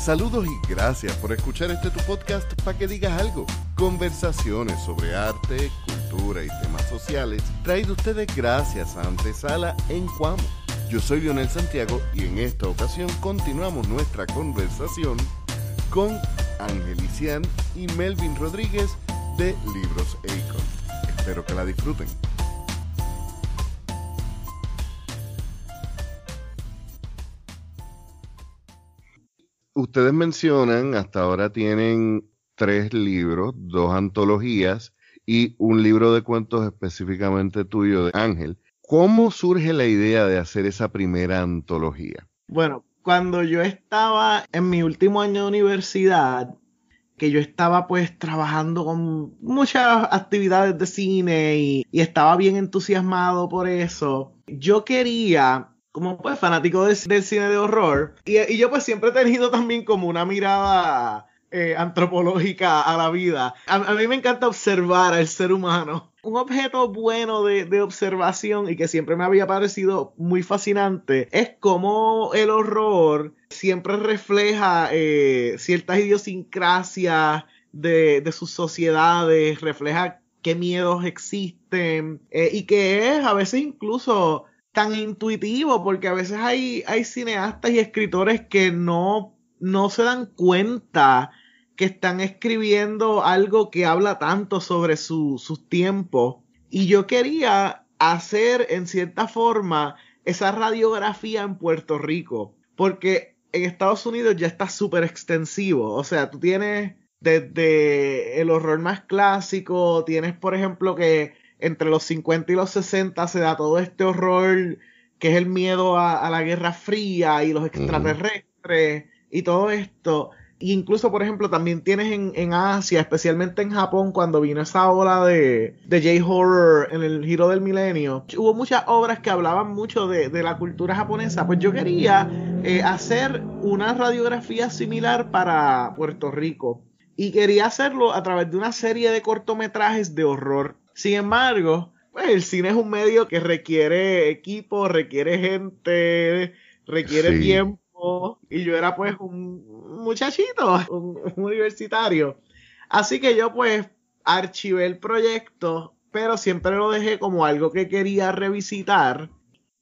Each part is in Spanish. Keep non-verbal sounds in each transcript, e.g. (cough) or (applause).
Saludos y gracias por escuchar este tu podcast para que digas algo. Conversaciones sobre arte, cultura y temas sociales traído ustedes gracias a Antesala en Cuamo. Yo soy Lionel Santiago y en esta ocasión continuamos nuestra conversación con Angelician y Melvin Rodríguez de Libros Acon. Espero que la disfruten. Ustedes mencionan, hasta ahora tienen tres libros, dos antologías y un libro de cuentos específicamente tuyo de Ángel. ¿Cómo surge la idea de hacer esa primera antología? Bueno, cuando yo estaba en mi último año de universidad, que yo estaba pues trabajando con muchas actividades de cine y, estaba bien entusiasmado por eso, yo quería como pues fanático del cine de horror. Y, yo pues siempre he tenido también como una mirada eh, antropológica a la vida. A, a, mí me encanta observar al ser humano. Un objeto bueno de, de, observación y que siempre me había parecido muy fascinante es cómo el horror siempre refleja eh, ciertas idiosincrasias de, de sus sociedades, refleja qué miedos existen eh, y que es a veces incluso tan intuitivo, porque a veces hay, hay cineastas y escritores que no, no se dan cuenta que están escribiendo algo que habla tanto sobre sus tiempos. Y yo quería hacer en cierta forma esa radiografía en Puerto Rico, porque en Estados Unidos ya está súper extensivo, o sea, tú tienes desde el horror más clásico, tienes por ejemplo que entre los 50 y los 60 se da todo este horror que es el miedo a, la Guerra Fría y los extraterrestres y todo esto. E incluso, por ejemplo, también tienes en, Asia, especialmente en Japón, cuando vino esa ola de, de J-Horror en el giro del milenio, hubo muchas obras que hablaban mucho de, la cultura japonesa. Pues yo quería eh, hacer una radiografía similar para Puerto Rico. Y quería hacerlo a través de una serie de cortometrajes de horror. Sin embargo, pues el cine es un medio que requiere equipo, requiere gente, requiere tiempo. Y yo era pues un muchachito, un, universitario. Así que yo pues archivé el proyecto, pero siempre lo dejé como algo que quería revisitar.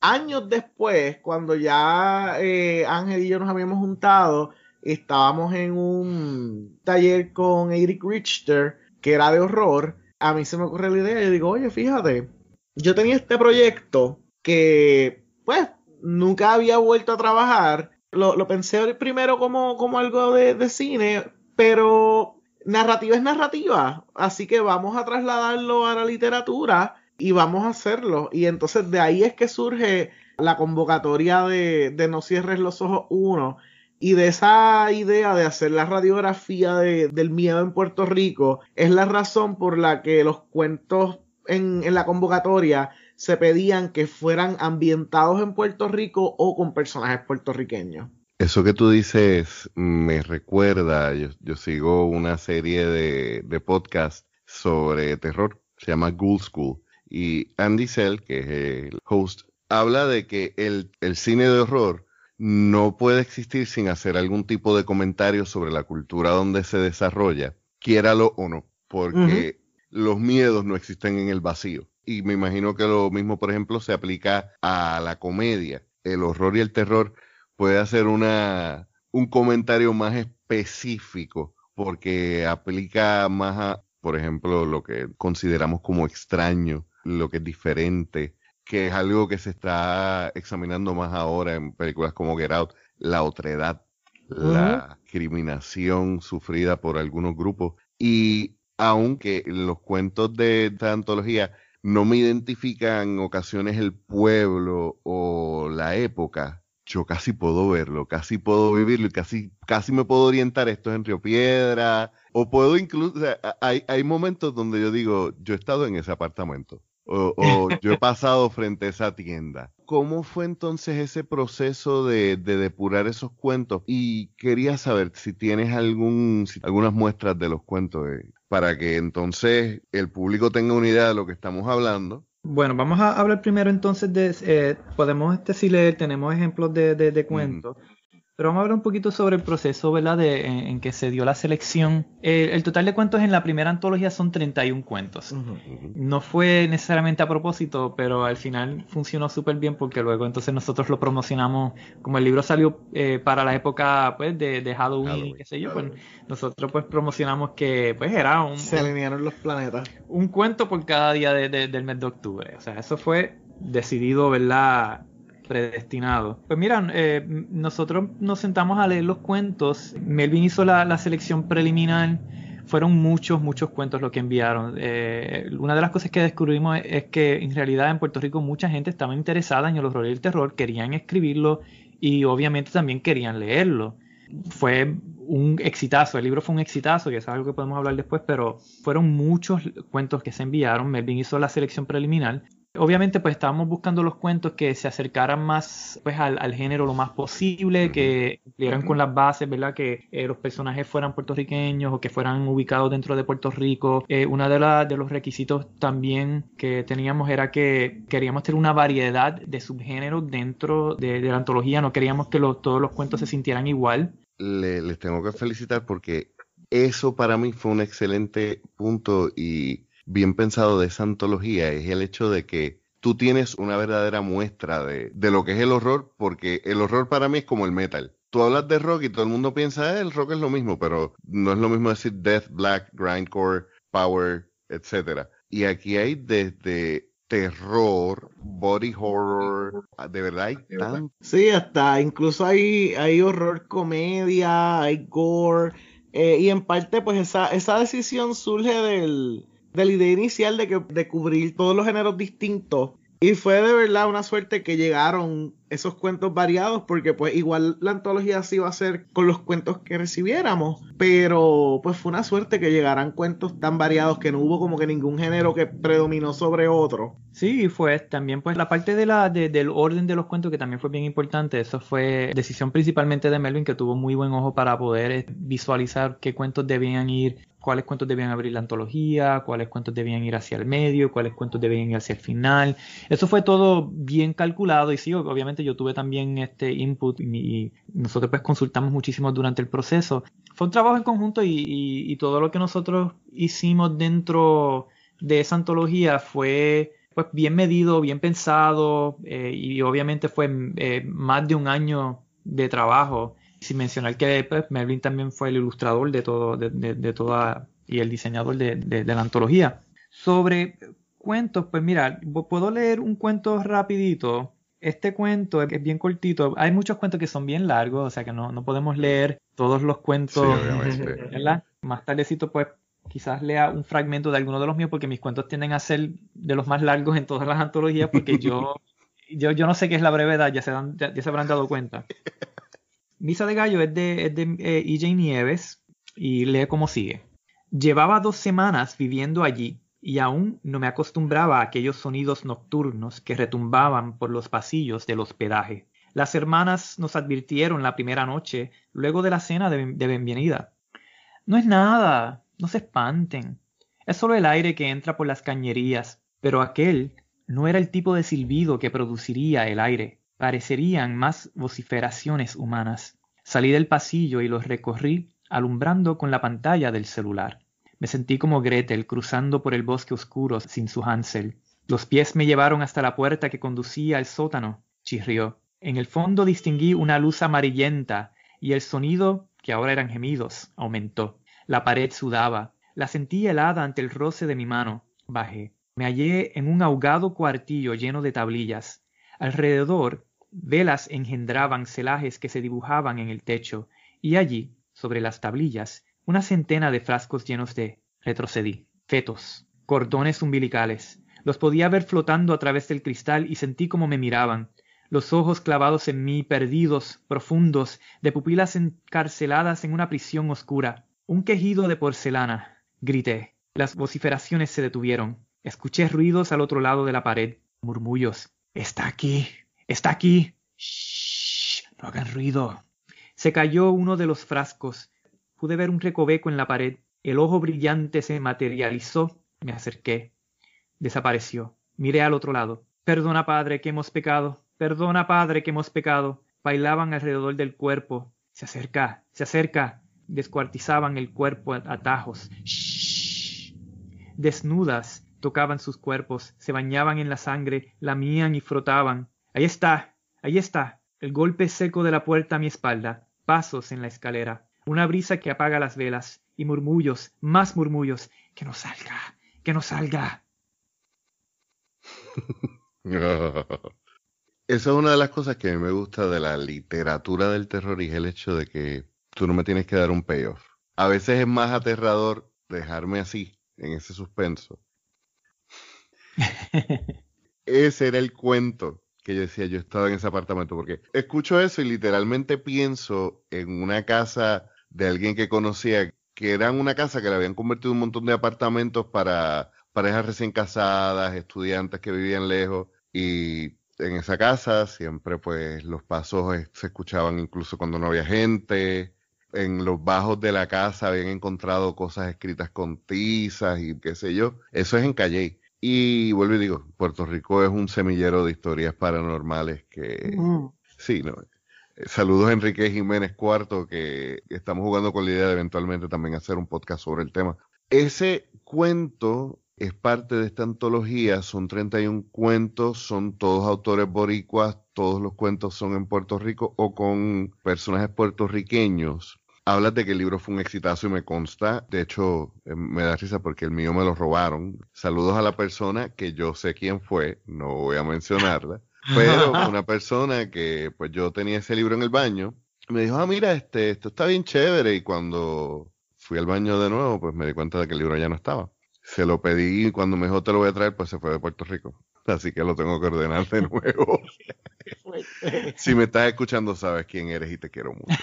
Años después, cuando ya eh, Ángel y yo nos habíamos juntado, estábamos en un taller con Eric Richter, que era de horror, a mí se me ocurre la idea y digo, oye, fíjate, yo tenía este proyecto que, pues, nunca había vuelto a trabajar. Lo, lo pensé primero como, como algo de, de cine, pero narrativa es narrativa, así que vamos a trasladarlo a la literatura y vamos a hacerlo. Y entonces de ahí es que surge la convocatoria de, de No cierres los ojos uno y de esa idea de hacer la radiografía del miedo en Puerto Rico es la razón por la que los cuentos en, en, la convocatoria se pedían que fueran ambientados en Puerto Rico o con personajes puertorriqueños. Eso que tú dices me recuerda, yo, sigo una serie de, de podcasts sobre terror, se llama Ghoul School, y Andy Sell, que es el host, habla de que el, el cine de horror no puede existir sin hacer algún tipo de comentario sobre la cultura donde se desarrolla, quiéralo o no, porque los miedos no existen en el vacío. Y me imagino que lo mismo, por ejemplo, se aplica a la comedia. El horror y el terror puede hacer una, un comentario más específico porque aplica más a, por ejemplo, lo que consideramos como extraño, lo que es diferente, que es algo que se está examinando más ahora en películas como Get Out, la otredad, la discriminación sufrida por algunos grupos. Y aunque los cuentos de esta antología no me identifican en ocasiones el pueblo o la época, yo casi puedo verlo, casi puedo vivirlo y casi, casi me puedo orientar. Esto es en Río Piedra, o puedo incluso, hay, hay momentos donde yo digo, yo he estado en ese apartamento o, yo he pasado frente a esa tienda. ¿Cómo fue entonces ese proceso de, depurar esos cuentos? Y quería saber si tienes algún, algunas muestras de los cuentos eh, para que entonces el público tenga una idea de lo que estamos hablando. Bueno, vamos a hablar primero entonces de, eh, podemos este, si leer, tenemos ejemplos de, de, cuentos. Pero vamos a hablar un poquito sobre el proceso, ¿verdad? De, en, que se dio la selección. el total de cuentos en la primera antología son 31 cuentos. No fue necesariamente a propósito, pero al final funcionó súper bien porque luego entonces nosotros lo promocionamos, como el libro salió eh, para la época pues de, Halloween, qué sé yo, pues nosotros pues promocionamos que pues era un... Se alinearon los planetas. Un cuento por cada día del mes de octubre. O sea, eso fue decidido, ¿verdad? Predestinado. Pues mira, eh, nosotros nos sentamos a leer los cuentos. Melvin hizo la, selección preliminar. Fueron muchos, muchos cuentos los que enviaron. Eh, una de las cosas que descubrimos es, que en realidad en Puerto Rico mucha gente estaba interesada en el horror y el terror, querían escribirlo y obviamente también querían leerlo. Fue un exitazo, el libro fue un exitazo, que es algo que podemos hablar después, pero fueron muchos cuentos que se enviaron. Melvin hizo la selección preliminar obviamente pues estábamos buscando los cuentos que se acercaran más pues al, género lo más posible, que cumplieran con las bases, ¿verdad? Que eh, los personajes fueran puertorriqueños o que fueran ubicados dentro de Puerto Rico. Eh, uno de, de los requisitos también que teníamos era que queríamos tener una variedad de subgéneros dentro de, la antología, no queríamos que todos los cuentos se sintieran igual. les tengo que felicitar porque eso para mí fue un excelente punto y bien pensado de esa antología es el hecho de que tú tienes una verdadera muestra de, lo que es el horror, porque el horror para mí es como el metal. Tú hablas de rock y todo el mundo piensa, eh, el rock es lo mismo, pero no es lo mismo decir death, black, grindcore, power, etcétera. Y aquí hay desde terror, body horror, de verdad hay tan... Sí, hasta incluso hay, hay horror comedia, hay gore, eh, y en parte pues esa, esa decisión surge del, de la idea inicial de, que, de cubrir todos los géneros distintos. Y fue de verdad una suerte que llegaron esos cuentos variados, porque pues igual la antología sí iba a ser con los cuentos que recibiéramos, pero pues fue una suerte que llegaran cuentos tan variados que no hubo como que ningún género que predominó sobre otro. Sí, fue también pues la parte de la, del orden de los cuentos que también fue bien importante, eso fue decisión principalmente de Melvin que tuvo muy buen ojo para poder eh, visualizar qué cuentos debían ir cuáles cuentos debían abrir la antología, cuáles cuentos debían ir hacia el medio, cuáles cuentos debían ir hacia el final. Eso fue todo bien calculado y sí, obviamente yo tuve también este input y, nosotros pues consultamos muchísimo durante el proceso. Fue un trabajo en conjunto y, todo lo que nosotros hicimos dentro de esa antología fue pues bien medido, bien pensado eh, y obviamente fue eh, más de un año de trabajo sin mencionar que pues, Melvin también fue el ilustrador de todo, de, toda y el diseñador de, la antología. Sobre cuentos, pues mira, puedo leer un cuento rapidito. Este cuento es bien cortito. Hay muchos cuentos que son bien largos, o sea que no, podemos leer todos los cuentos. (laughs) Más tardecito, pues quizás lea un fragmento de alguno de los míos, porque mis cuentos tienden a ser de los más largos en todas las antologías, porque yo, (laughs) yo, yo no sé qué es la brevedad, ya se, ya se habrán dado cuenta. Misa de Gallo es de, es eh, Nieves y lee como sigue. Llevaba dos semanas viviendo allí y aún no me acostumbraba a aquellos sonidos nocturnos que retumbaban por los pasillos del hospedaje. Las hermanas nos advirtieron la primera noche, luego de la cena de, de bienvenida. No es nada, no se espanten. Es solo el aire que entra por las cañerías, pero aquel no era el tipo de silbido que produciría el aire parecerían más vociferaciones humanas. Salí del pasillo y los recorrí, alumbrando con la pantalla del celular. Me sentí como Gretel cruzando por el bosque oscuro sin su Hansel. Los pies me llevaron hasta la puerta que conducía al sótano, chirrió. En el fondo distinguí una luz amarillenta y el sonido, que ahora eran gemidos, aumentó. La pared sudaba. La sentí helada ante el roce de mi mano. Bajé. Me hallé en un ahogado cuartillo lleno de tablillas. Alrededor velas engendraban celajes que se dibujaban en el techo, y allí, sobre las tablillas, una centena de frascos llenos de retrocedí, fetos, cordones umbilicales. Los podía ver flotando a través del cristal y sentí como me miraban, los ojos clavados en mí, perdidos, profundos, de pupilas encarceladas en una prisión oscura. Un quejido de porcelana. Grité. Las vociferaciones se detuvieron. Escuché ruidos al otro lado de la pared. Murmullos. Está aquí. Está aquí. Shh, no hagan ruido. Se cayó uno de los frascos. Pude ver un recoveco en la pared. El ojo brillante se materializó. Me acerqué. Desapareció. Miré al otro lado. Perdona, Padre, que hemos pecado. Perdona, Padre, que hemos pecado. bailaban alrededor del cuerpo. Se acerca, se acerca, descuartizaban el cuerpo a atajos. Shh. Desnudas, tocaban sus cuerpos, se bañaban en la sangre, lamían y frotaban. Ahí está, ahí está, el golpe seco de la puerta a mi espalda, pasos en la escalera, una brisa que apaga las velas, y murmullos, más murmullos, que no salga, que no salga. (laughs) Esa es una de las cosas que a mí me gusta de la literatura del terror y es el hecho de que tú no me tienes que dar un payoff. A veces es más aterrador dejarme así, en ese suspenso. (laughs) ese era el cuento que yo decía, yo estaba en ese apartamento, porque escucho eso y literalmente pienso en una casa de alguien que conocía, que era una casa que le habían convertido en un montón de apartamentos para parejas recién casadas, estudiantes que vivían lejos, y en esa casa siempre pues los pasos se escuchaban incluso cuando no había gente. En los bajos de la casa habían encontrado cosas escritas con tizas y qué sé yo. Eso es en Calle. Y vuelvo y digo, Puerto Rico es un semillero de historias paranormales que... Sí, no. Saludos a Enrique Jiménez Cuarto, que estamos jugando con la idea de eventualmente también hacer un podcast sobre el tema. Ese cuento es parte de esta antología, son 31 cuentos, son todos autores boricuas, todos los cuentos son en Puerto Rico o con personajes puertorriqueños. Hablas de que el libro fue un exitazo y me consta, de hecho eh, me da risa porque el mío me lo robaron. Saludos a la persona que yo sé quién fue, no voy a mencionarla, (laughs) pero una persona que pues yo tenía ese libro en el baño, me dijo, ah, mira, este, esto está bien chévere y cuando fui al baño de nuevo, pues me di cuenta de que el libro ya no estaba se lo pedí y cuando me dijo te lo voy a traer, pues se fue de Puerto Rico. Así que lo tengo que ordenar de (laughs) nuevo. si me estás escuchando, sabes quién eres y te quiero mucho.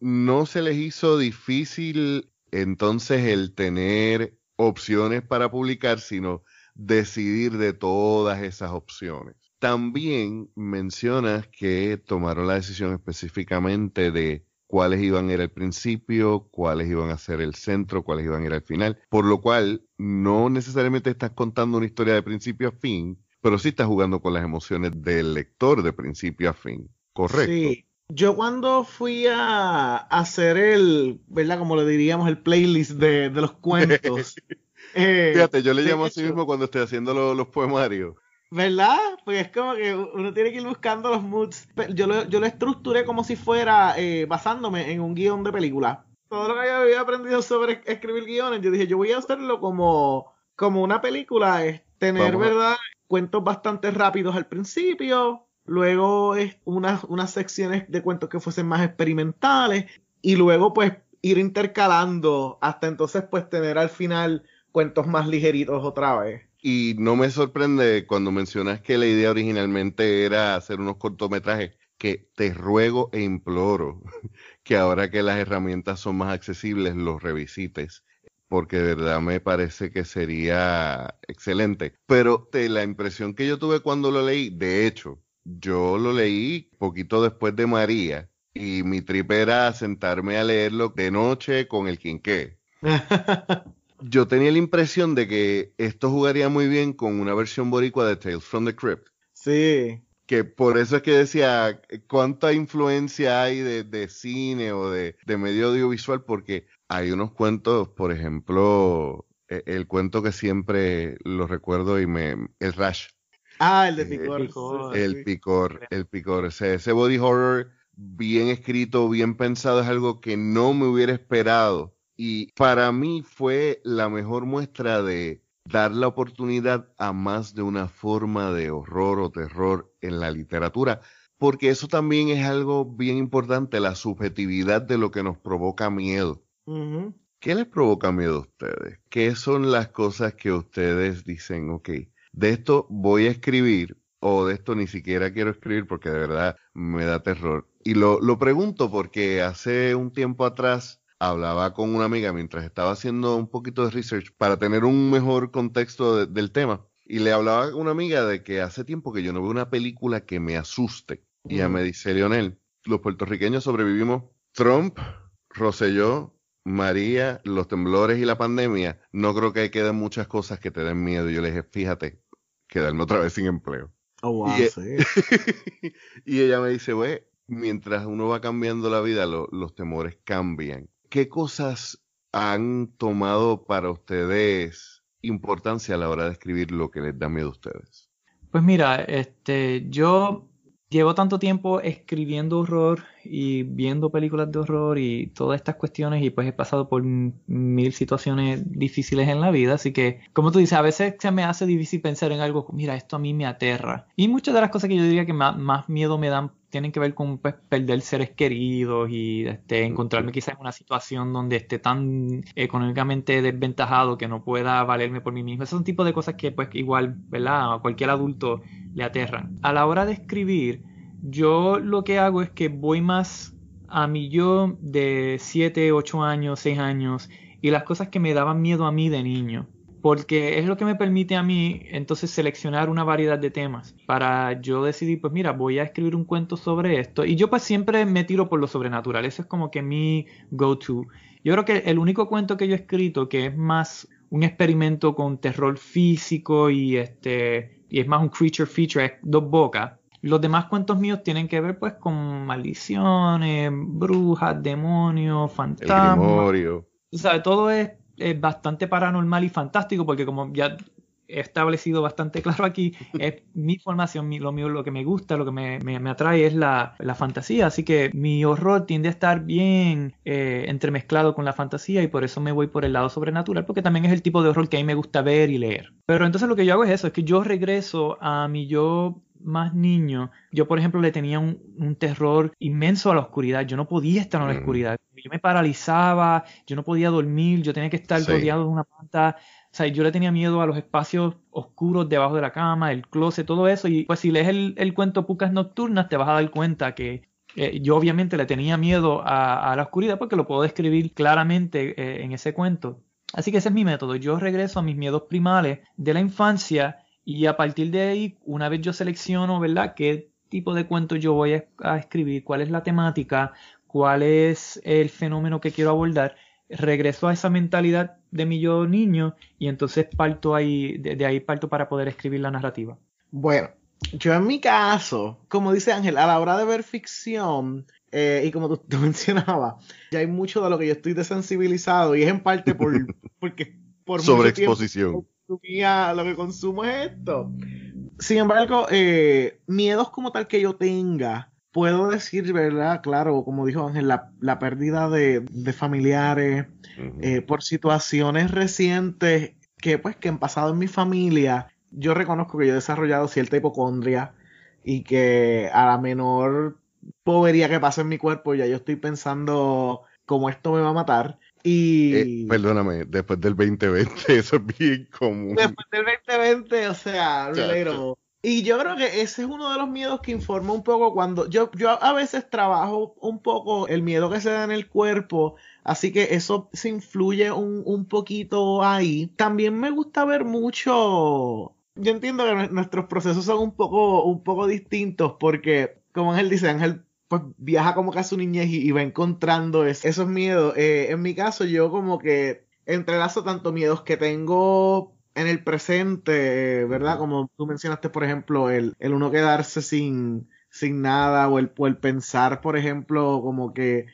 No se les hizo difícil entonces el tener opciones para publicar, sino decidir de todas esas opciones. También mencionas que tomaron la decisión específicamente de cuáles iban a ir al principio, cuáles iban a ser el centro, cuáles iban a ir al final. Por lo cual, no necesariamente estás contando una historia de principio a fin, pero sí estás jugando con las emociones del lector de principio a fin. Correcto. Sí. Yo cuando fui a hacer el, ¿verdad? Como le diríamos, el playlist de, los cuentos. Eh, (laughs) Fíjate, yo le llamo así mismo cuando estoy haciendo los poemarios. ¿Verdad? Pues es como que uno tiene que ir buscando los moods. Yo lo, yo lo estructuré como si fuera eh, basándome en un guion de película. Todo lo que había aprendido sobre escribir guiones, yo dije, yo voy a hacerlo como, como una película, es tener, ¿verdad? Cuentos bastante rápidos al principio, luego es unas, unas secciones de cuentos que fuesen más experimentales, y luego pues ir intercalando hasta entonces pues tener al final cuentos más ligeritos otra vez. Y no me sorprende cuando mencionas que la idea originalmente era hacer unos cortometrajes, que te ruego e imploro (laughs) que ahora que las herramientas son más accesibles los revisites, porque de verdad me parece que sería excelente. Pero la impresión que yo tuve cuando lo leí, de hecho, yo lo leí poquito después de María y mi trip era sentarme a leerlo de noche con el quinqué. (laughs) yo tenía la impresión de que esto jugaría muy bien con una versión boricua de Tales from the Crypt. Sí. Que por eso es que decía cuánta influencia hay de, cine o de, medio audiovisual, porque hay unos cuentos, por ejemplo, e, el, cuento que siempre lo recuerdo y me. El Rash. Ah, el de eh, Picor. el Picor, el Picor. ese body horror bien escrito, bien pensado, es algo que no me hubiera esperado y para mí fue la mejor muestra de dar la oportunidad a más de una forma de horror o terror en la literatura, porque eso también es algo bien importante, la subjetividad de lo que nos provoca miedo. ¿Qué les provoca miedo a ustedes? ¿Qué son las cosas que ustedes dicen, ok, de esto voy a escribir o de esto ni siquiera quiero escribir porque de verdad me da terror? Y lo, lo pregunto porque hace un tiempo atrás hablaba con una amiga mientras estaba haciendo un poquito de research para tener un mejor contexto del tema. Y le hablaba con una amiga de que hace tiempo que yo no veo una película que me asuste. Y ella me dice, Leonel, los puertorriqueños sobrevivimos Trump, Rosselló, María, los temblores y la pandemia. No creo que queden muchas cosas que te den miedo. Y yo le dije, fíjate, quedarme otra vez sin empleo. Oh, wow, y, e sí. (laughs) y ella me dice, güey, mientras uno va cambiando la vida, lo- los temores cambian. ¿Qué cosas han tomado para ustedes importancia a la hora de escribir lo que les da miedo a ustedes? Pues mira, este, yo llevo tanto tiempo escribiendo horror y viendo películas de horror y todas estas cuestiones y pues he pasado por mil situaciones difíciles en la vida, así que como tú dices, a veces se me hace difícil pensar en algo, mira, esto a mí me aterra. Y muchas de las cosas que yo diría que ma- más, miedo me dan tienen que ver con pues, perder seres queridos y este, encontrarme quizás en una situación donde esté tan económicamente desventajado que no pueda valerme por mí mismo. Esos son tipos de cosas que pues igual, ¿verdad? A cualquier adulto le aterran. A la hora de escribir, yo lo que hago es que voy más a mi yo de 7, 8 años, 6 años y las cosas que me daban miedo a mí de niño. Porque es lo que me permite a mí entonces seleccionar una variedad de temas para yo decidir, pues mira, voy a escribir un cuento sobre esto. Y yo pues siempre me tiro por lo sobrenatural. Eso es como que mi go-to. Yo creo que el único cuento que yo he escrito que es más un experimento con terror físico y este y es más un creature feature es Dos Bocas. Los demás cuentos míos tienen que ver pues con maldiciones, brujas, demonios, El fantasmas. grimorio. O sea, todo es, es bastante paranormal y fantástico porque como ya he establecido bastante (laughs) claro aquí, es mi formación, mi- lo mío, lo que me gusta, lo que me, me- me atrae es la, la fantasía. Así que mi horror tiende a estar bien eh, entremezclado con la fantasía y por eso me voy por el lado sobrenatural, porque también es el tipo de horror que a mí me gusta ver y leer. Pero entonces lo que yo hago es eso, es que yo regreso a mi yo más niño, yo por ejemplo le tenía un, un terror inmenso a la oscuridad, yo no podía estar en la Mm. oscuridad, yo me paralizaba, yo no podía dormir, yo tenía que estar Sí. rodeado de una manta, o sea, yo le tenía miedo a los espacios oscuros debajo de la cama, el closet, todo eso, y pues si lees el, el cuento Pucas Nocturnas te vas a dar cuenta que eh, yo obviamente le tenía miedo a, a la oscuridad porque lo puedo describir claramente eh, en ese cuento. Así que ese es mi método. Yo regreso a mis miedos primales de la infancia y a partir de ahí, una vez yo selecciono, ¿verdad? ¿Qué tipo de cuento yo voy a, a escribir? ¿Cuál es la temática? ¿Cuál es el fenómeno que quiero abordar? Regreso a esa mentalidad de mi yo niño y entonces parto ahí, de, de ahí parto para poder escribir la narrativa. Bueno, yo en mi caso, como dice Ángel, a la hora de ver ficción, eh, y como tú, tú (laughs) mencionabas, ya hay mucho de lo que yo estoy desensibilizado y es en parte por, (laughs) porque por Sobreexposición. Consumía- lo que consumo es esto. Sin embargo, eh, miedos como tal que yo tenga, puedo decir, ¿verdad? Claro, como dijo Ángel, la, la pérdida de, de familiares, eh, por situaciones recientes que pues que han pasado en mi familia, yo reconozco que yo he desarrollado cierta hipocondria y que a la menor bobería que pase en mi cuerpo ya yo estoy pensando cómo esto me va a matar. Y Eh, perdóname, después del 2020 (laughs) eso es bien común. después del 2020, o sea, relatable. Y yo creo que ese es uno de los miedos que informa un poco cuando yo, yo a veces trabajo un poco el miedo que se da en el cuerpo, así que eso se influye un, un poquito ahí. También me gusta ver mucho, yo entiendo que nue- nuestros procesos son un poco, un poco distintos porque, como Ángel dice, Ángel pues viaja como que a su niñez y, y va encontrando es- esos miedos. Eh, en mi caso, yo como que entrelazo tanto miedos que tengo en el presente, ¿verdad? Como tú mencionaste, por ejemplo, el, el uno quedarse sin, sin nada o el, o el pensar, por ejemplo, como que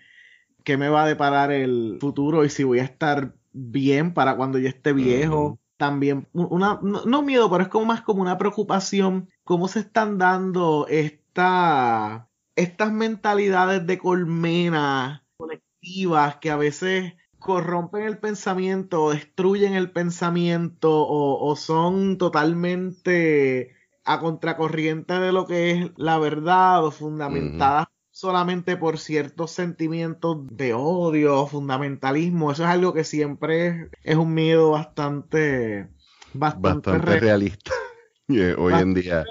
qué me va a deparar el futuro y si voy a estar bien para cuando yo esté viejo. También, una, no, no miedo, pero es como más como una preocupación, cómo se están dando esta, estas mentalidades de colmena colectivas que a veces corrompen el pensamiento, destruyen el pensamiento o, o son totalmente a contracorriente de lo que es la verdad o fundamentadas solamente por ciertos sentimientos de odio, fundamentalismo. Eso es algo que siempre es, es un miedo bastante, bastante, Bastante real. realista. (laughs) Eh, hoy en día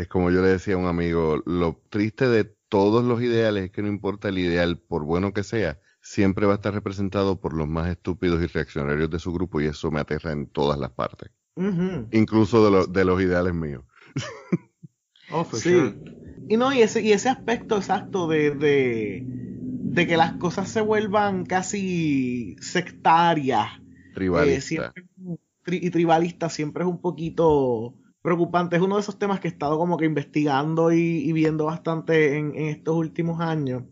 es como yo le decía a un amigo, lo triste de todos los ideales es que no importa el ideal, por bueno que sea, siempre va a estar representado por los más estúpidos y reaccionarios de su grupo y eso me aterra en todas las partes, incluso de, lo- de los ideales míos. Oh, for Sí. sure. Y no, y ese, y ese aspecto exacto de, de, de que las cosas se vuelvan casi sectarias eh, Tribalista. siempre- tri- y tribalistas siempre es un poquito preocupante. Es uno de esos temas que he estado como que investigando y, viendo bastante en, estos últimos años.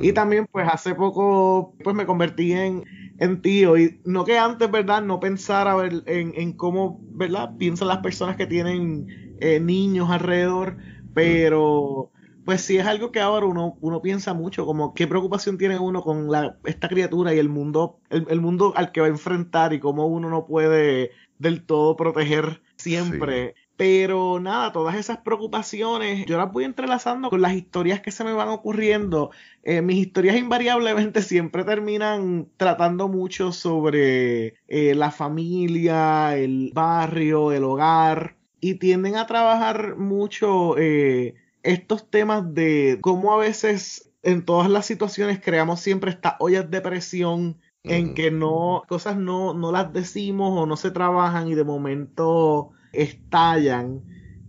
Y también, pues hace poco, pues me convertí en, en tío. Y no que antes, ¿verdad? No pensara ver, en, en cómo, ¿verdad? Piensan las personas que tienen eh, niños alrededor, pero pues sí es algo que ahora uno, uno piensa mucho, como qué preocupación tiene uno con la, esta criatura y el mundo, el, mundo al que va a enfrentar y cómo uno no puede del todo proteger siempre. Pero nada, todas esas preocupaciones yo las voy entrelazando con las historias que se me van ocurriendo. Eh, mis historias invariablemente (laughs) siempre terminan tratando mucho sobre eh, la familia, el barrio, el hogar y tienden a trabajar mucho eh, estos temas de cómo a veces en todas las situaciones creamos siempre estas ollas de presión en que no, cosas no, no las decimos o no se trabajan y de momento estallan.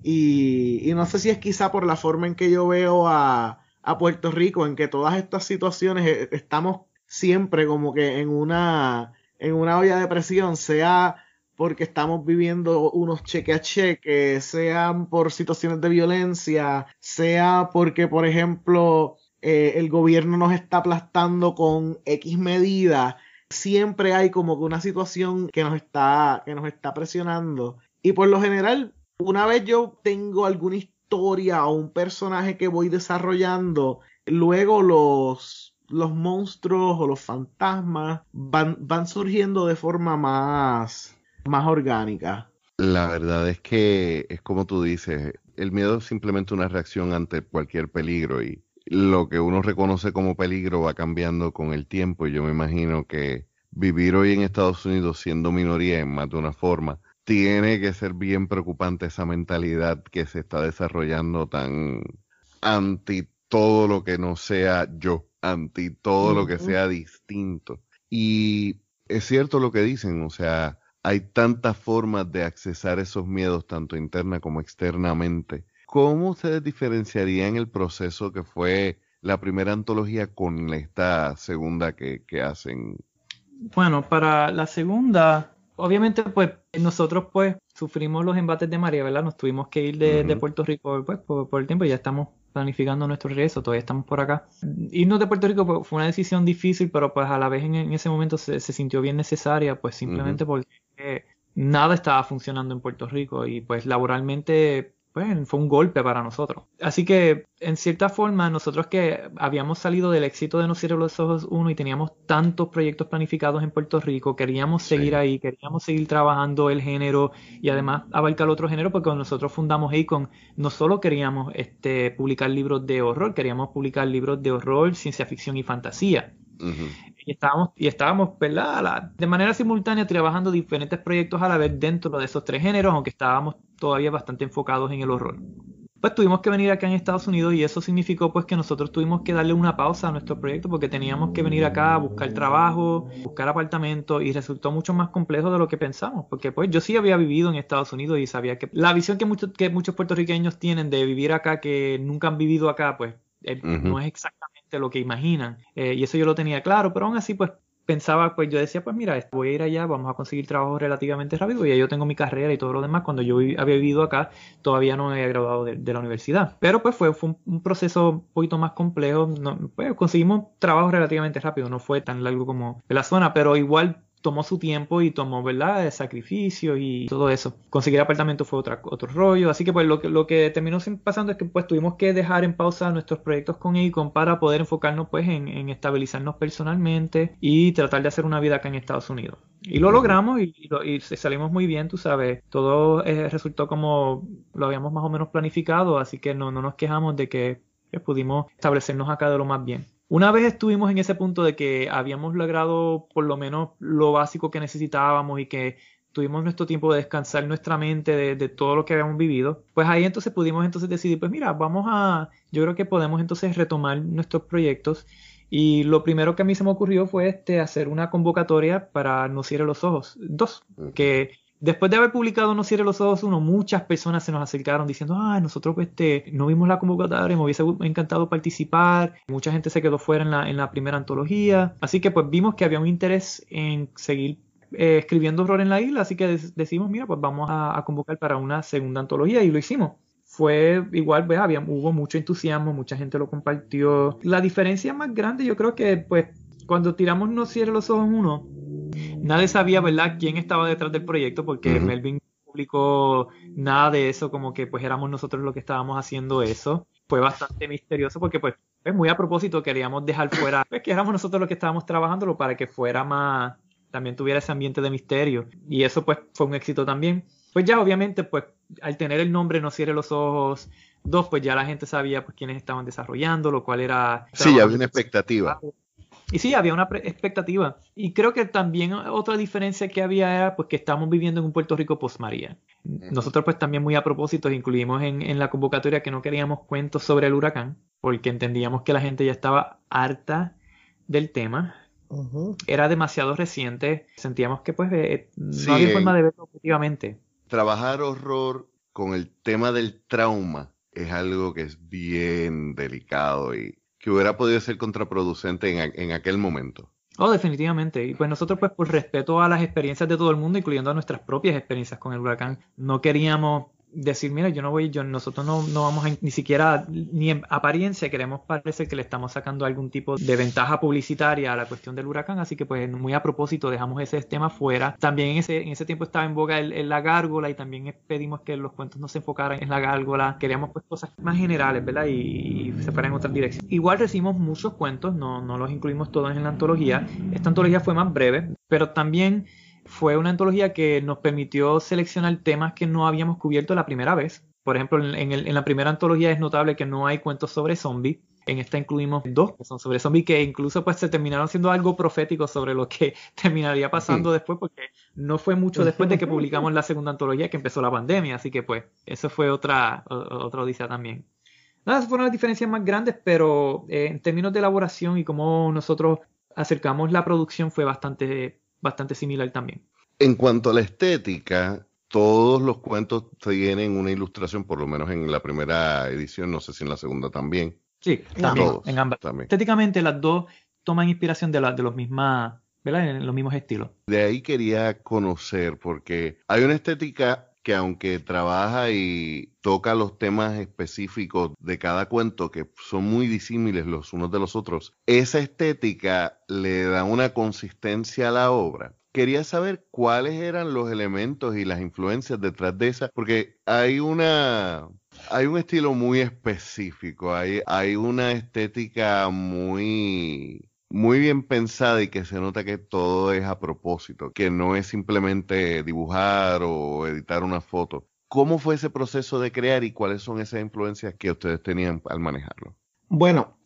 Y, no sé si es quizá por la forma en que yo veo a, Puerto Rico, en que todas estas situaciones eh, estamos siempre como que en una, en una olla de presión, sea porque estamos viviendo unos cheque a cheque, sean por situaciones de violencia, sea porque, por ejemplo, eh, el gobierno nos está aplastando con X medidas, siempre hay como que una situación que nos está, que nos está presionando. Y por lo general, una vez yo tengo alguna historia o un personaje que voy desarrollando, luego los, los monstruos o los fantasmas van, van surgiendo de forma más, más orgánica. La verdad es que es como tú dices, el miedo es simplemente una reacción ante cualquier peligro y lo que uno reconoce como peligro va cambiando con el tiempo y yo me imagino que vivir hoy en Estados Unidos siendo minoría en más de una forma tiene que ser bien preocupante esa mentalidad que se está desarrollando tan anti todo lo que no sea yo, anti todo lo que sea distinto. Y es cierto lo que dicen, o sea, hay tantas formas de accesar esos miedos, tanto interna como externamente. ¿Cómo ustedes diferenciarían el proceso que fue la primera antología con esta segunda que, hacen? Bueno, para la segunda, obviamente, pues nosotros pues sufrimos los embates de María, ¿verdad? Nos tuvimos que ir de, Puerto Rico pues, por, el tiempo, ya estamos planificando nuestro regreso, todavía estamos por acá. Irnos de Puerto Rico pues, fue una decisión difícil, pero pues a la vez en, ese momento se, sintió bien necesaria, pues simplemente porque nada estaba funcionando en Puerto Rico y pues laboralmente pues, fue un golpe para nosotros. Así que en cierta forma nosotros que habíamos salido del éxito de No Cierre los Ojos 1 y teníamos tantos proyectos planificados en Puerto Rico, queríamos seguir ahí, queríamos seguir trabajando el género y además abarcar otro género porque cuando nosotros fundamos Acon no solo queríamos este, publicar libros de horror, queríamos publicar libros de horror, ciencia ficción y fantasía. Y estábamos, y estábamos de manera simultánea trabajando diferentes proyectos a la vez dentro de esos tres géneros, aunque estábamos todavía bastante enfocados en el horror. Pues tuvimos que venir acá en Estados Unidos y eso significó pues que nosotros tuvimos que darle una pausa a nuestro proyecto porque teníamos que venir acá a buscar trabajo, buscar apartamento y resultó mucho más complejo de lo que pensamos porque pues yo sí había vivido en Estados Unidos y sabía que la visión que muchos, que muchos puertorriqueños tienen de vivir acá que nunca han vivido acá pues eh, no es exactamente lo que imaginan. Eh, y eso yo lo tenía claro, pero aún así, pues pensaba, pues yo decía, pues mira, voy a ir allá, vamos a conseguir trabajo relativamente rápido, y ya yo tengo mi carrera y todo lo demás. Cuando yo había vivido acá, todavía no me había graduado de, la universidad. Pero pues fue, fue un, proceso un poquito más complejo. pues conseguimos trabajo relativamente rápido, no fue tan largo como la zona, pero igual tomó su tiempo y tomó, ¿verdad?, de sacrificio y todo eso. Conseguir apartamento fue otra, otro rollo, así que pues lo que, lo que terminó pasando es que pues tuvimos que dejar en pausa nuestros proyectos con Econ para poder enfocarnos pues en, estabilizarnos personalmente y tratar de hacer una vida acá en Estados Unidos. Y lo logramos y, y, salimos muy bien, tú sabes, todo eh, resultó como lo habíamos más o menos planificado, así que no, no nos quejamos de que pues, pudimos establecernos acá de lo más bien. Una vez estuvimos en ese punto de que habíamos logrado por lo menos lo básico que necesitábamos y que tuvimos nuestro tiempo de descansar nuestra mente de, todo lo que habíamos vivido, pues ahí entonces pudimos entonces decidir, pues mira, vamos a, yo creo que podemos entonces retomar nuestros proyectos. Y lo primero que a mí se me ocurrió fue este, hacer una convocatoria para No Cierre los Ojos dos, que Después de haber publicado No cierre los ojos uno, muchas personas se nos acercaron diciendo, ah, nosotros este, no vimos la convocatoria, me hubiese encantado participar. Mucha gente se quedó fuera en la, en la primera antología. Así que pues vimos que había un interés en seguir eh, escribiendo horror en la isla, así que decimos, mira, pues vamos a, convocar para una segunda antología y lo hicimos. Fue igual, pues, hubo mucho entusiasmo, mucha gente lo compartió. La diferencia más grande, yo creo que, pues, cuando tiramos No Cierre los Ojos uno, nadie sabía, ¿verdad?, quién estaba detrás del proyecto, porque Melvin publicó nada de eso, como que pues éramos nosotros los que estábamos haciendo eso. Fue bastante misterioso porque pues es muy a propósito queríamos dejar fuera, pues que éramos nosotros los que estábamos trabajándolo para que fuera más, también tuviera ese ambiente de misterio. Y eso pues fue un éxito también. Pues ya obviamente pues al tener el nombre No Cierre los Ojos dos, pues ya la gente sabía pues quiénes estaban desarrollando, lo cual era... Sí, ya había una expectativa. Y sí, había una expectativa. Y creo que también otra diferencia que había era pues que estamos viviendo en un Puerto Rico post María. Nosotros pues también muy a propósito incluimos en, la convocatoria que no queríamos cuentos sobre el huracán, porque entendíamos que la gente ya estaba harta del tema. Era demasiado reciente, sentíamos que pues eh, no había forma de verlo objetivamente. Trabajar horror con el tema del trauma es algo que es bien delicado y que hubiera podido ser contraproducente en, en aquel momento. Oh, definitivamente. Y pues nosotros, pues por respeto a las experiencias de todo el mundo, incluyendo a nuestras propias experiencias con el huracán, no queríamos decir, mira, yo no voy, yo nosotros no, no vamos a ni siquiera ni en apariencia queremos parecer que le estamos sacando algún tipo de ventaja publicitaria a la cuestión del huracán, así que pues muy a propósito dejamos ese tema fuera. También en ese, en ese tiempo estaba en boga el, la gárgola y también pedimos que los cuentos no se enfocaran en la gárgola, queríamos pues cosas más generales, ¿verdad? Y, se fueran en otra dirección. Igual recibimos muchos cuentos, no, no los incluimos todos en la antología. Esta antología fue más breve, pero también fue una antología que nos permitió seleccionar temas que no habíamos cubierto la primera vez. Por ejemplo, en, la primera antología es notable que no hay cuentos sobre zombies. En esta incluimos dos que son sobre zombies que incluso pues se terminaron siendo algo profético sobre lo que (laughs) terminaría pasando después porque no fue mucho después de que publicamos la segunda antología que empezó la pandemia. Así que pues eso fue otra, otra odisea también. Nada, esas fueron las diferencias más grandes, pero eh, en términos de elaboración y cómo nosotros acercamos la producción fue bastante bastante similar también. En cuanto a la estética, todos los cuentos tienen una ilustración, por lo menos en la primera edición, no sé si en la segunda también. Sí, también, en ambas. Estéticamente las dos toman inspiración de, la, de los mismas, ¿verdad? En los mismos estilos. De ahí quería conocer, porque hay una estética que aunque trabaja y toca los temas específicos de cada cuento, que son muy disímiles los unos de los otros, esa estética le da una consistencia a la obra. Quería saber cuáles eran los elementos y las influencias detrás de esa, porque hay una, hay un estilo muy específico, hay, hay una estética muy muy bien pensada y que se nota que todo es a propósito, que no es simplemente dibujar o editar una foto. ¿Cómo fue ese proceso de crear y cuáles son esas influencias que ustedes tenían al manejarlo? Bueno,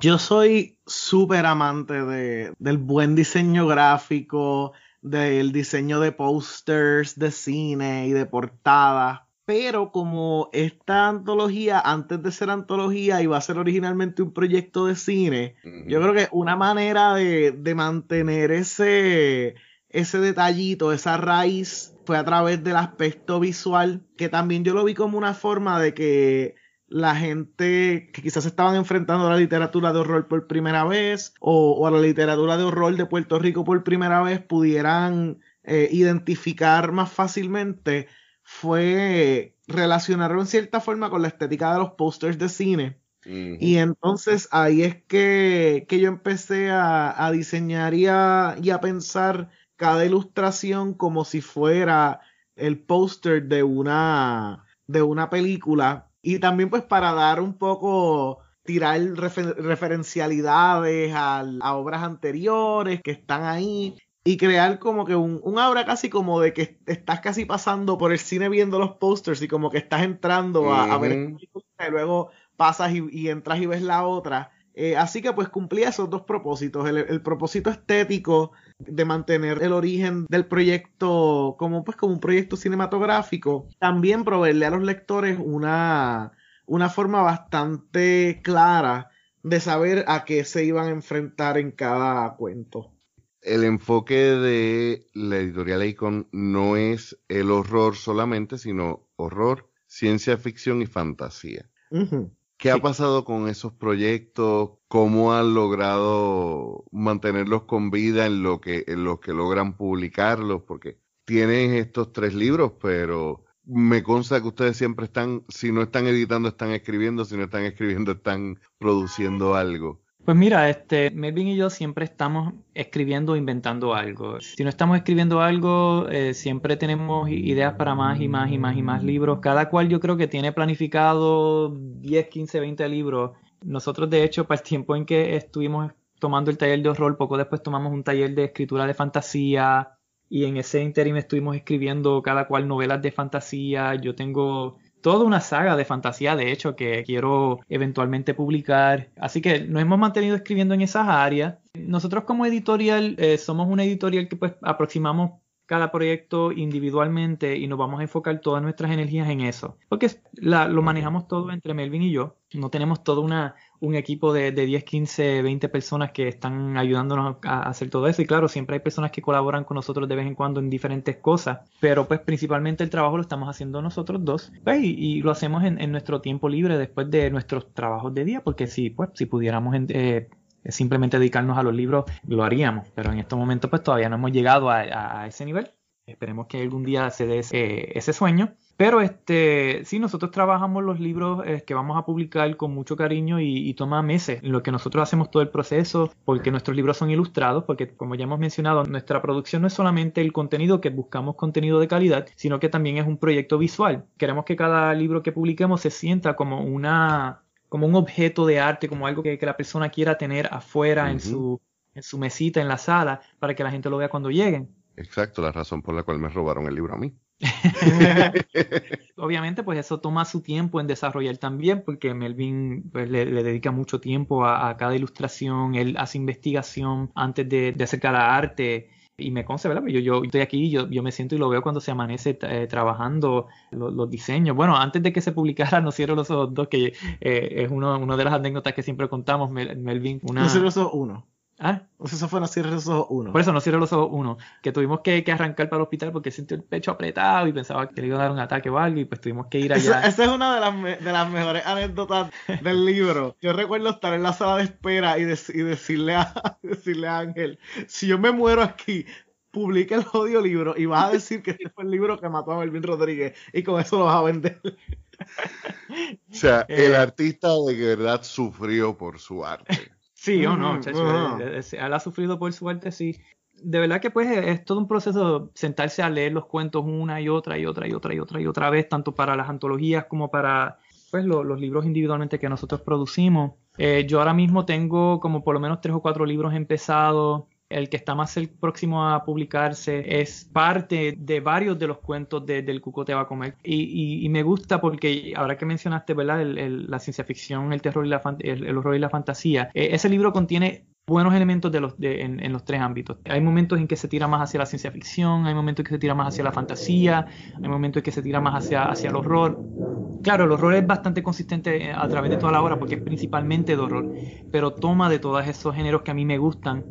yo soy súper amante de, del buen diseño gráfico, del diseño de posters, de cine y de portadas, pero como esta antología, antes de ser antología, iba a ser originalmente un proyecto de cine, yo creo que una manera de, de, mantener ese, ese detallito, esa raíz, fue a través del aspecto visual, que también yo lo vi como una forma de que la gente que quizás estaban enfrentando a la literatura de horror por primera vez o, o a la literatura de horror de Puerto Rico por primera vez pudieran eh, identificar más fácilmente fue relacionarlo en cierta forma con la estética de los posters de cine. Y entonces ahí es que, yo empecé a, diseñar y a, pensar cada ilustración como si fuera el póster de una, de una película. Y también pues para dar un poco, tirar referencialidades a, a, obras anteriores que están ahí y crear como que un, un aura casi como de que estás casi pasando por el cine viendo los posters y como que estás entrando a, ver el y luego pasas y, entras y ves la otra. Eh, así que pues cumplía esos dos propósitos, el, propósito estético de mantener el origen del proyecto como pues como un proyecto cinematográfico, también proveerle a los lectores una, una forma bastante clara de saber a qué se iban a enfrentar en cada cuento el enfoque de la editorial Icon no es el horror solamente, sino horror, ciencia ficción y fantasía. ¿Qué ha pasado con esos proyectos? ¿Cómo han logrado mantenerlos con vida en lo que, en lo que logran publicarlos? Porque tienen estos tres libros, pero me consta que ustedes siempre están, si no están editando, están escribiendo, si no están escribiendo, están produciendo algo. Pues mira, este, Melvin y yo siempre estamos escribiendo o inventando algo. Si no estamos escribiendo algo, eh, siempre tenemos ideas para más y más y más y más libros. Cada cual yo creo que tiene planificado 10, 15, 20 libros. Nosotros, de hecho, para el tiempo en que estuvimos tomando el taller de horror, poco después tomamos un taller de escritura de fantasía y en ese interim estuvimos escribiendo cada cual novelas de fantasía. Yo tengo toda una saga de fantasía, de hecho, que quiero eventualmente publicar. Así que nos hemos mantenido escribiendo en esas áreas. Nosotros como editorial eh, somos una editorial que pues aproximamos cada proyecto individualmente y nos vamos a enfocar todas nuestras energías en eso. Porque lo manejamos todo entre Melvin y yo. No tenemos todo una, un equipo de, de, 10, 15, 20 personas que están ayudándonos a hacer todo eso. Y claro, siempre hay personas que colaboran con nosotros de vez en cuando en diferentes cosas. Pero pues principalmente el trabajo lo estamos haciendo nosotros dos. Pues, y, lo hacemos en, nuestro tiempo libre después de nuestros trabajos de día. Porque si, pues, si pudiéramos... Eh, simplemente dedicarnos a los libros, lo haríamos. Pero en estos momentos pues todavía no hemos llegado a, ese nivel. Esperemos que algún día se dé ese, sueño. Pero este, sí, nosotros trabajamos los libros eh, que vamos a publicar con mucho cariño y, toma meses en lo que nosotros hacemos todo el proceso, porque nuestros libros son ilustrados, porque como ya hemos mencionado, nuestra producción no es solamente el contenido, que buscamos contenido de calidad, sino que también es un proyecto visual. Queremos que cada libro que publiquemos se sienta como una como un objeto de arte, como algo que, la persona quiera tener afuera en, su, en su mesita, en la sala, para que la gente lo vea cuando lleguen. Exacto, la razón por la cual me robaron el libro a mí. (laughs) Obviamente, pues eso toma su tiempo en desarrollar también, porque Melvin pues, le, dedica mucho tiempo a, cada ilustración, él hace investigación antes de, de hacer cada arte y me consta, ¿verdad? Yo, yo estoy aquí, yo, yo me siento y lo veo cuando se amanece eh, trabajando los, diseños. Bueno, antes de que se publicara (laughs) No cierro los ojos dos, que eh, es uno, una de las anécdotas que siempre contamos, Melvin. No cierro los ojos uno. ¿Ah? eso fue No cierres los ojos uno. Por eso No cierres los ojos uno. Que tuvimos que, que, arrancar para el hospital porque sintió el pecho apretado y pensaba que le iba a dar un ataque o algo y pues tuvimos que ir allá. Esa, es una de las, de las mejores anécdotas del libro. Yo recuerdo estar en la sala de espera y, y decirle, a, (laughs) decirle a Ángel, si yo me muero aquí, publica el odio libro y vas a decir que este fue el libro que mató a Melvin Rodríguez y con eso lo vas a vender. O sea, el eh, artista de verdad sufrió por su arte. Sí o no, chacho. Él, ha sufrido por su arte, sí. De verdad que pues es todo un proceso sentarse a leer los cuentos una y otra y otra y otra y otra y otra vez, tanto para las antologías como para pues los libros individualmente que nosotros producimos. Eh, yo ahora mismo tengo como por lo menos tres o cuatro libros empezados el que está más próximo a publicarse es parte de varios de los cuentos de, del Cuco va a comer. Y, me gusta porque ahora que mencionaste, ¿verdad? la ciencia ficción, el terror y la, el, horror y la fantasía, eh, ese libro contiene buenos elementos de los, de, en, los tres ámbitos. Hay momentos en que se tira más hacia la ciencia ficción, hay momentos en que se tira más hacia la fantasía, hay momentos en que se tira más hacia, hacia el horror. Claro, el horror es bastante consistente a través de toda la obra porque es principalmente de horror, pero toma de todos esos géneros que a mí me gustan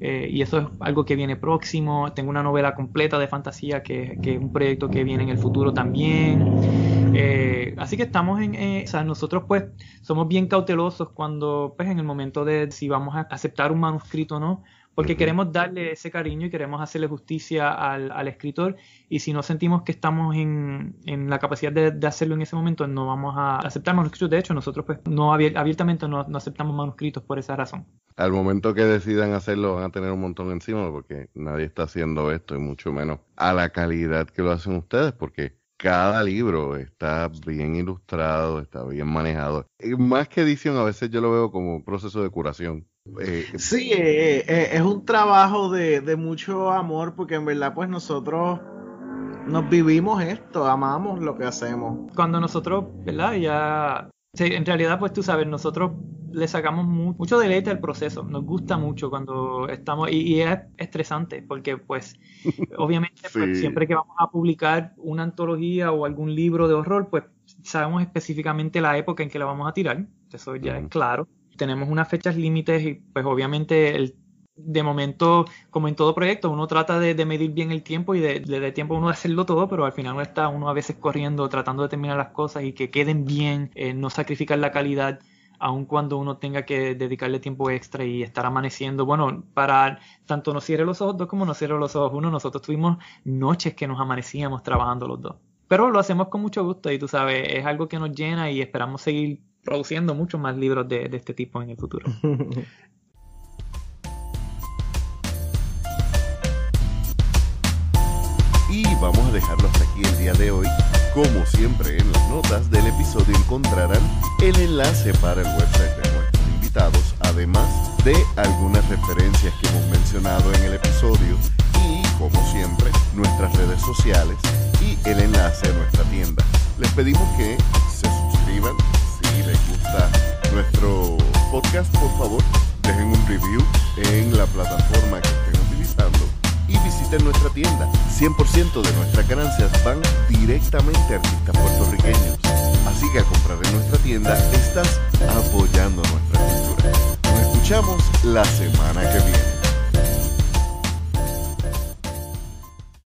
eh, y eso es algo que viene próximo. Tengo una novela completa de fantasía que, es un proyecto que viene en el futuro también. Eh, así que estamos en, eh, o sea, nosotros pues somos bien cautelosos cuando, pues en el momento de si vamos a aceptar un manuscrito o no, porque queremos darle ese cariño y queremos hacerle justicia al, escritor y si no sentimos que estamos en, la capacidad de, hacerlo en ese momento no vamos a aceptar manuscritos de hecho nosotros pues no abiertamente no, aceptamos manuscritos por esa razón al momento que decidan hacerlo van a tener un montón encima porque nadie está haciendo esto y mucho menos a la calidad que lo hacen ustedes porque cada libro está bien ilustrado, está bien manejado. Y más que edición, a veces yo lo veo como un proceso de curación. Eh, sí, eh, eh, es un trabajo de, de, mucho amor porque en verdad pues nosotros nos vivimos esto, amamos lo que hacemos. Cuando nosotros, ¿verdad? Ya, en realidad pues tú sabes, nosotros le sacamos mucho deleite al proceso, nos gusta mucho cuando estamos, y, es estresante porque pues (laughs) obviamente pues, siempre que vamos a publicar una antología o algún libro de horror pues sabemos específicamente la época en que la vamos a tirar, eso ya es claro. Tenemos unas fechas límites y pues obviamente el de momento, como en todo proyecto, uno trata de, medir bien el tiempo y de, tiempo uno de hacerlo todo, pero al final uno está uno a veces corriendo, tratando de terminar las cosas y que queden bien, eh, no sacrificar la calidad aun cuando uno tenga que dedicarle tiempo extra y estar amaneciendo. Bueno, para tanto nos cierre los ojos dos como nos cierre los ojos uno, nosotros tuvimos noches que nos amanecíamos trabajando los dos. Pero lo hacemos con mucho gusto y tú sabes, es algo que nos llena y esperamos seguir produciendo muchos más libros de este tipo en el futuro. (laughs) y vamos a dejarlo hasta aquí el día de hoy. Como siempre en las notas del episodio encontrarán el enlace para el website de nuestros invitados, además de algunas referencias que hemos mencionado en el episodio y, como siempre, nuestras redes sociales y el enlace a nuestra tienda. Les pedimos que se suscriban si les gusta nuestro podcast, por favor, dejen un review en la plataforma que y visiten nuestra tienda. 100% de nuestras ganancias van directamente a artistas puertorriqueños. Así que a comprar en nuestra tienda estás apoyando nuestra cultura. Nos escuchamos la semana que viene.